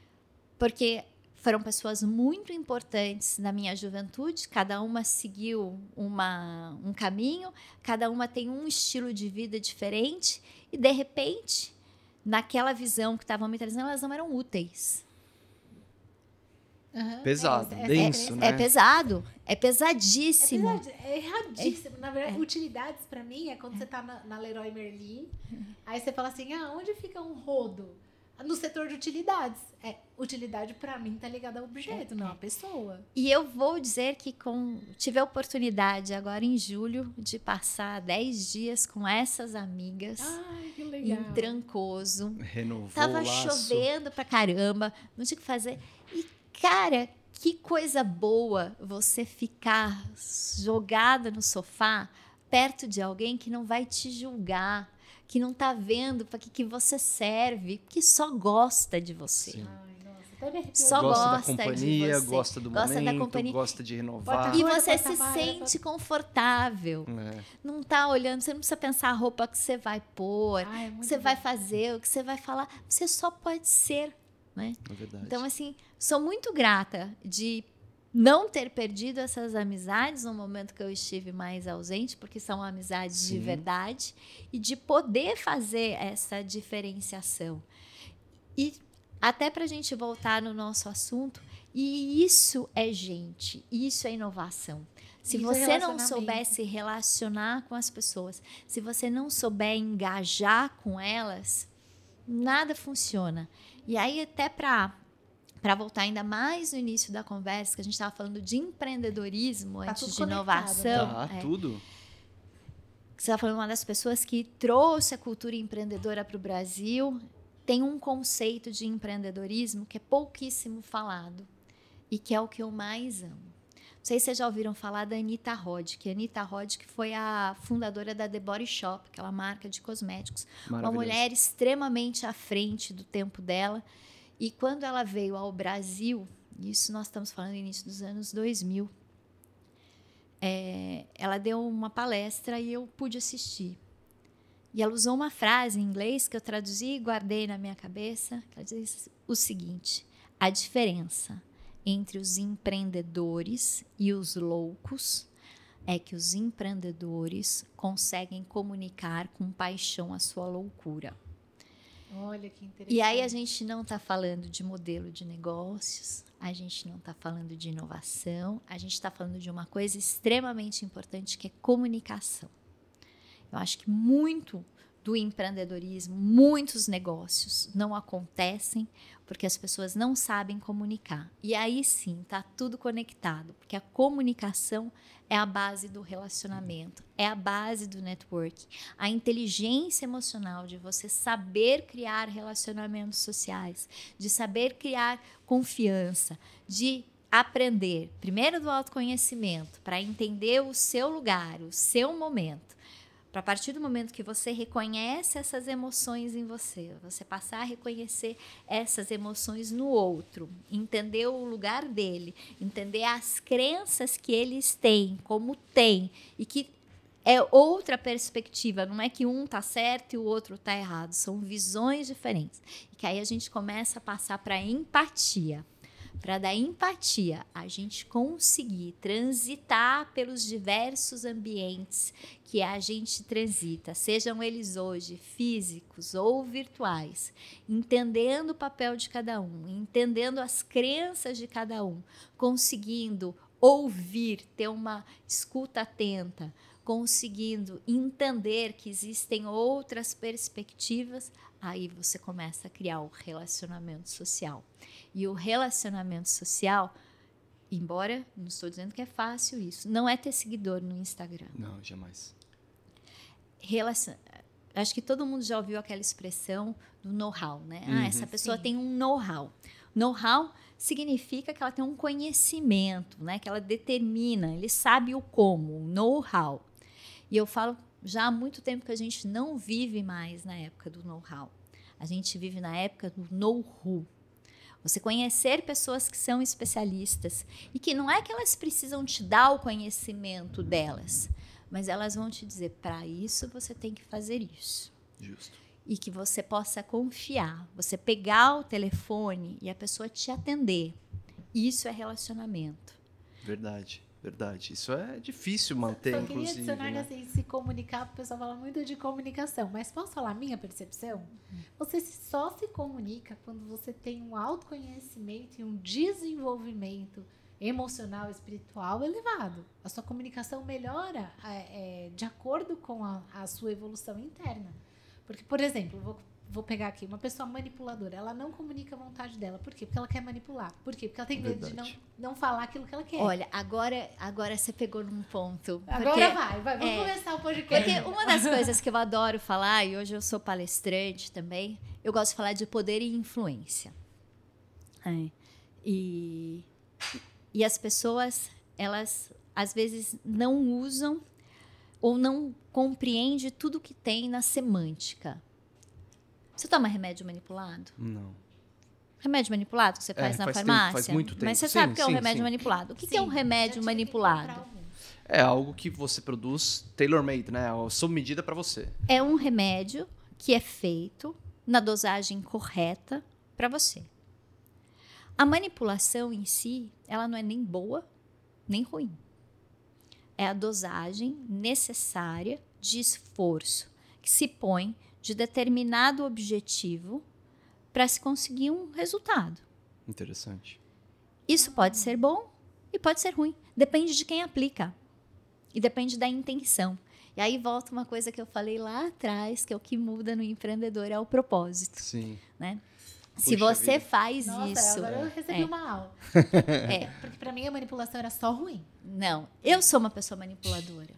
Porque foram pessoas muito importantes na minha juventude, cada uma seguiu uma, um caminho, cada uma tem um estilo de vida diferente, e de repente naquela visão que estavam me trazendo, elas não eram úteis. Uhum. Pesado, é, denso, é, né? É pesado, é pesadíssimo. É, pesado, é erradíssimo. Na verdade, é. utilidades para mim é quando você tá na, na Leroy Merlin, aí você fala assim, ah, onde fica um rodo? no setor de utilidades. É, utilidade para mim tá ligada ao objeto, é, não à pessoa. E eu vou dizer que com tive a oportunidade agora em julho de passar 10 dias com essas amigas. Ai, que legal. Em Trancoso. Renovou Tava chovendo pra caramba, não tinha o que fazer. E cara, que coisa boa você ficar jogada no sofá perto de alguém que não vai te julgar que não tá vendo para que, que você serve, que só gosta de você. Sim. Só gosta, gosta da companhia, gosta do gosta momento, da companhia. gosta de renovar. E você se sente confortável. É. Não tá olhando, você não precisa pensar a roupa que você vai pôr, Ai, é você bom. vai fazer, o que você vai falar. Você só pode ser. Né? É então, assim, sou muito grata de não ter perdido essas amizades no momento que eu estive mais ausente, porque são amizades Sim. de verdade, e de poder fazer essa diferenciação. E até para a gente voltar no nosso assunto, e isso é gente, isso é inovação. Se isso é você é não souber se relacionar com as pessoas, se você não souber engajar com elas, nada funciona. E aí, até para para voltar ainda mais no início da conversa, que a gente estava falando de empreendedorismo tá antes de inovação. Tá, é, tudo. Você estava falando uma das pessoas que trouxe a cultura empreendedora para o Brasil. Tem um conceito de empreendedorismo que é pouquíssimo falado e que é o que eu mais amo. Não sei se vocês já ouviram falar da Anitta Roddick. A Anitta Roddick foi a fundadora da The Body Shop, aquela marca de cosméticos. Uma mulher extremamente à frente do tempo dela e quando ela veio ao Brasil, isso nós estamos falando no início dos anos 2000, é, ela deu uma palestra e eu pude assistir. E ela usou uma frase em inglês que eu traduzi e guardei na minha cabeça. Ela diz o seguinte: a diferença entre os empreendedores e os loucos é que os empreendedores conseguem comunicar com paixão a sua loucura. Olha que interessante. E aí a gente não está falando de modelo de negócios, a gente não está falando de inovação, a gente está falando de uma coisa extremamente importante que é comunicação. Eu acho que muito do empreendedorismo, muitos negócios não acontecem porque as pessoas não sabem comunicar. E aí sim, está tudo conectado, porque a comunicação é a base do relacionamento, é a base do network. A inteligência emocional de você saber criar relacionamentos sociais, de saber criar confiança, de aprender, primeiro do autoconhecimento, para entender o seu lugar, o seu momento Para partir do momento que você reconhece essas emoções em você, você passar a reconhecer essas emoções no outro, entender o lugar dele, entender as crenças que eles têm, como tem, e que é outra perspectiva, não é que um tá certo e o outro tá errado, são visões diferentes. E que aí a gente começa a passar para empatia para da empatia a gente conseguir transitar pelos diversos ambientes que a gente transita, sejam eles hoje físicos ou virtuais, entendendo o papel de cada um, entendendo as crenças de cada um, conseguindo ouvir, ter uma escuta atenta, conseguindo entender que existem outras perspectivas, aí você começa a criar o relacionamento social. E o relacionamento social, embora não estou dizendo que é fácil isso, não é ter seguidor no Instagram. Não, jamais. Relacion... Acho que todo mundo já ouviu aquela expressão do know-how, né? Uhum. Ah, essa pessoa Sim. tem um know-how. Know-how significa que ela tem um conhecimento, né? Que ela determina, ele sabe o como, o know-how. E eu falo já há muito tempo que a gente não vive mais na época do know-how. A gente vive na época do know-who. Você conhecer pessoas que são especialistas e que não é que elas precisam te dar o conhecimento delas, mas elas vão te dizer: para isso você tem que fazer isso. Justo. E que você possa confiar, você pegar o telefone e a pessoa te atender. Isso é relacionamento. Verdade. Verdade. Isso é difícil manter, Só queria adicionar né? assim, se comunicar, o pessoal fala muito de comunicação, mas posso falar a minha percepção? Você só se comunica quando você tem um autoconhecimento e um desenvolvimento emocional e espiritual elevado. A sua comunicação melhora é, é, de acordo com a, a sua evolução interna. Porque, por exemplo, vou vou pegar aqui, uma pessoa manipuladora, ela não comunica a vontade dela. Por quê? Porque ela quer manipular. Por quê? Porque ela tem medo Verdade. de não, não falar aquilo que ela quer. Olha, agora, agora você pegou num ponto. Agora vai, vai, vamos é, começar o podcast. Porque uma das coisas que eu adoro falar, e hoje eu sou palestrante também, eu gosto de falar de poder e influência. É. E, e as pessoas, elas às vezes não usam ou não compreende tudo que tem na semântica. Você toma remédio manipulado? Não. Remédio manipulado que você faz é, na faz farmácia? Tempo, faz muito tempo. Mas você sim, sabe o que é um sim, remédio sim. manipulado? O que, que é um remédio manipulado? É algo que você produz tailor-made, né? Sob medida para você. É um remédio que é feito na dosagem correta para você. A manipulação em si, ela não é nem boa nem ruim. É a dosagem necessária de esforço que se põe de determinado objetivo para se conseguir um resultado. Interessante. Isso pode ser bom e pode ser ruim. Depende de quem aplica. E depende da intenção. E aí volta uma coisa que eu falei lá atrás, que é o que muda no empreendedor, é o propósito. Sim. Né? Se você vida. faz Nossa, isso. Agora eu recebi é. uma aula. É. Porque para mim a manipulação era só ruim. Não, eu sou uma pessoa manipuladora.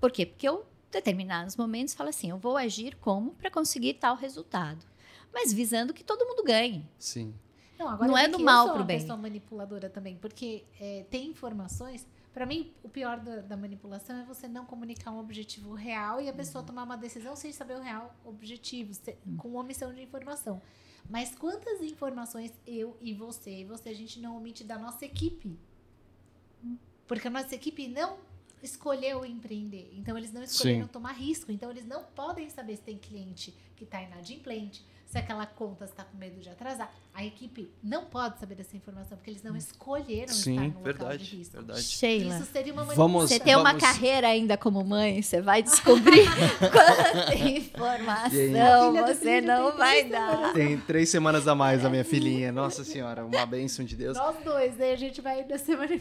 Por quê? Porque eu determinados momentos fala assim: eu vou agir como para conseguir tal resultado, mas visando que todo mundo ganhe. Sim. Não, agora não é do mal para o bem. Eu sou uma pessoa manipuladora também, porque é, tem informações. Para mim, o pior da, da, manipulação é você não comunicar um objetivo real e a pessoa uhum. tomar uma decisão sem saber o real objetivo, uhum. com omissão de informação. Mas quantas informações eu e você e você a gente não omite da nossa equipe? Porque a nossa equipe não escolheu empreender. Então, eles não escolheram Sim. tomar risco. Então, eles não podem saber se tem cliente que está inadimplente, se aquela conta está com medo de atrasar. A equipe não pode saber dessa informação, porque eles não escolheram Sim, estar no verdade, local de risco. Verdade. Sheila, Isso seria uma vamos, Você tem uma carreira ainda como mãe, você vai descobrir quanta informação você não vai dar. Tem três semanas a mais a minha filhinha. Nossa senhora, uma bênção de Deus. Nós dois, aí a gente vai ir da semana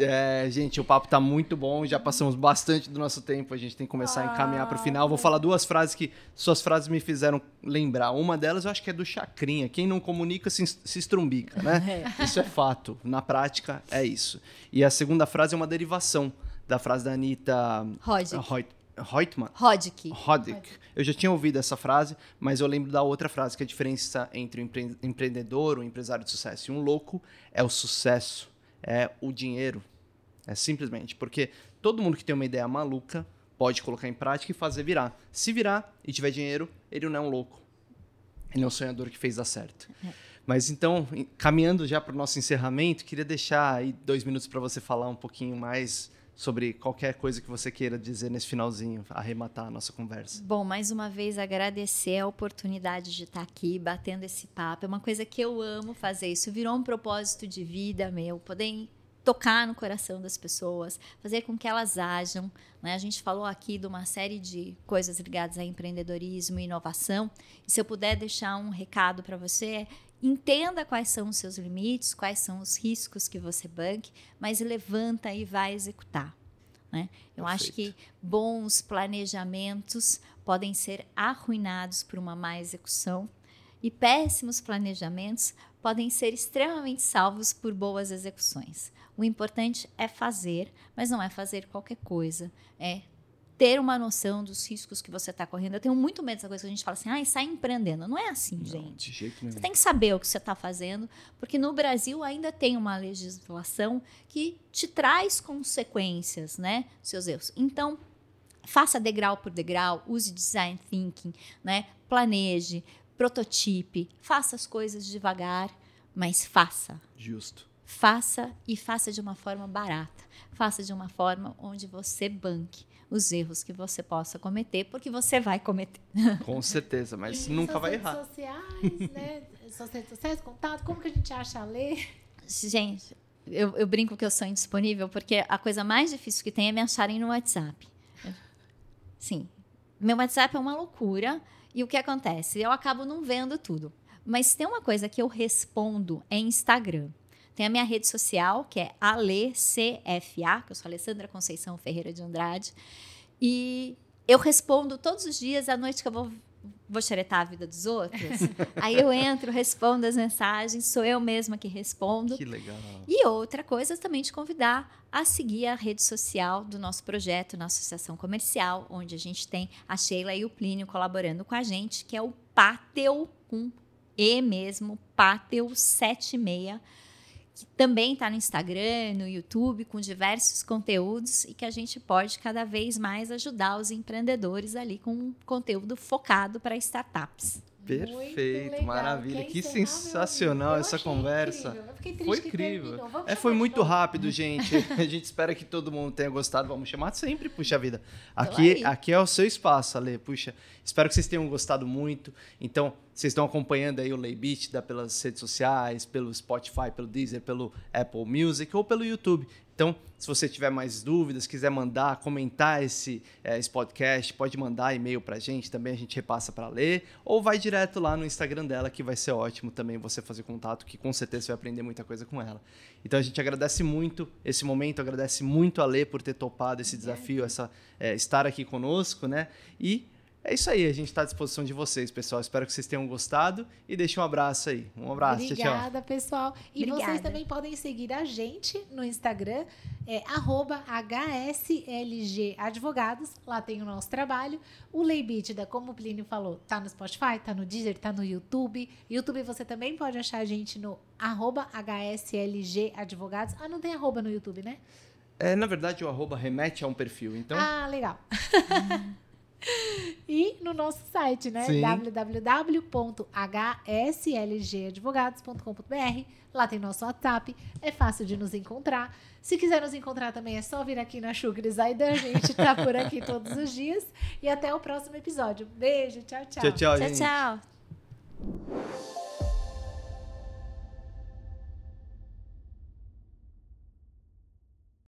É, gente, o papo tá muito bom, já passamos bastante do nosso tempo, a gente tem que começar a encaminhar para o final. Vou falar duas frases que suas frases me fizeram lembrar. Uma delas eu acho que é do Chacrinha. Quem não comunica se, se estrumbica, né? É. Isso é fato. Na prática, é isso. E a segunda frase é uma derivação da frase da Anitta Roddick. Reutemann? Roddick. Roddick. Eu já tinha ouvido essa frase, mas eu lembro da outra frase, que é a diferença entre o empre empreendedor, o empresário de sucesso e um louco é o sucesso, é o dinheiro. É simplesmente. Porque todo mundo que tem uma ideia maluca pode colocar em prática e fazer virar. Se virar e tiver dinheiro, ele não é um louco. Ele é um sonhador que fez dar certo. É. Mas então, caminhando já para o nosso encerramento, queria deixar aí dois minutos para você falar um pouquinho mais sobre qualquer coisa que você queira dizer nesse finalzinho, arrematar a nossa conversa. Bom, mais uma vez agradecer a oportunidade de estar aqui batendo esse papo. É uma coisa que eu amo fazer. Isso virou um propósito de vida meu, poder tocar no coração das pessoas, fazer com que elas ajam. Né? A gente falou aqui de uma série de coisas ligadas a empreendedorismo e inovação. E se eu puder deixar um recado para você, entenda quais são os seus limites, quais são os riscos que você banque, mas levanta e vai executar. Né? Eu Perfeito. acho que bons planejamentos podem ser arruinados por uma má execução e péssimos planejamentos podem ser extremamente salvos por boas execuções. O importante é fazer, mas não é fazer qualquer coisa, é ter uma noção dos riscos que você está correndo. Eu tenho muito medo dessa coisa que a gente fala assim, ah, sai empreendendo. Não é assim, não, gente. De jeito nenhum. Você tem que saber o que você está fazendo, porque no Brasil ainda tem uma legislação que te traz consequências, né? Seus erros. Então, faça degrau por degrau, use design thinking, né? Planeje, prototipe, faça as coisas devagar, mas faça. Justo. Faça e faça de uma forma barata. Faça de uma forma onde você banque os erros que você possa cometer, porque você vai cometer. Com certeza, mas e nunca vai errar. Redes sociais, né? Suas redes sociais, contato, como que a gente acha a ler? Gente, eu, eu, brinco que eu sou indisponível, porque a coisa mais difícil que tem é me acharem no WhatsApp. Sim, meu WhatsApp é uma loucura. E o que acontece? Eu acabo não vendo tudo. Mas tem uma coisa que eu respondo é Instagram. Tem a minha rede social, que é AleCFA, que eu sou Alessandra Conceição Ferreira de Andrade. E eu respondo todos os dias, à noite que eu vou, vou xeretar a vida dos outros. aí eu entro, respondo as mensagens, sou eu mesma que respondo. Que legal. E outra coisa também te convidar a seguir a rede social do nosso projeto na Associação Comercial, onde a gente tem a Sheila e o Plínio colaborando com a gente, que é o Pateu com E mesmo, Pateu 76 que também está no Instagram, no YouTube, com diversos conteúdos e que a gente pode cada vez mais ajudar os empreendedores ali com um conteúdo focado para startups. Perfeito, maravilha. Que sensacional essa conversa. Foi incrível. É, foi muito rápido, gente. a gente espera que todo mundo tenha gostado. Vamos chamar sempre, puxa vida. Aqui, aqui é o seu espaço, Ale. Puxa, espero que vocês tenham gostado muito. Então, vocês estão acompanhando aí o Leibit pelas redes sociais, pelo Spotify, pelo Deezer, pelo Apple Music ou pelo YouTube. Então, se você tiver mais dúvidas, quiser mandar, comentar esse, é, esse podcast, pode mandar e-mail para a gente, também a gente repassa para ler, ou vai direto lá no Instagram dela, que vai ser ótimo também você fazer contato, que com certeza você vai aprender muita coisa com ela. Então a gente agradece muito esse momento, agradece muito a Lê por ter topado esse desafio, essa, é, estar aqui conosco, né? E é isso aí, a gente está à disposição de vocês, pessoal. Espero que vocês tenham gostado e deixe um abraço aí. Um abraço, Obrigada, tchau, tchau. Obrigada, pessoal. E Obrigada. vocês também podem seguir a gente no Instagram, é HSLG Advogados. Lá tem o nosso trabalho. O Leibítida, como o Plínio falou, tá no Spotify, tá no Deezer, tá no YouTube. YouTube você também pode achar a gente no arroba HSLG Advogados. Ah, não tem arroba no YouTube, né? É, na verdade, o arroba remete a um perfil, então... Ah, legal. e no nosso site, né? www.hslgadvogados.com.br. Lá tem nosso WhatsApp, é fácil de nos encontrar. Se quiser nos encontrar também é só vir aqui na Sugar Zaidan, a gente tá por aqui todos os dias. E até o próximo episódio. Beijo, tchau, tchau. Tchau, tchau, tchau. tchau.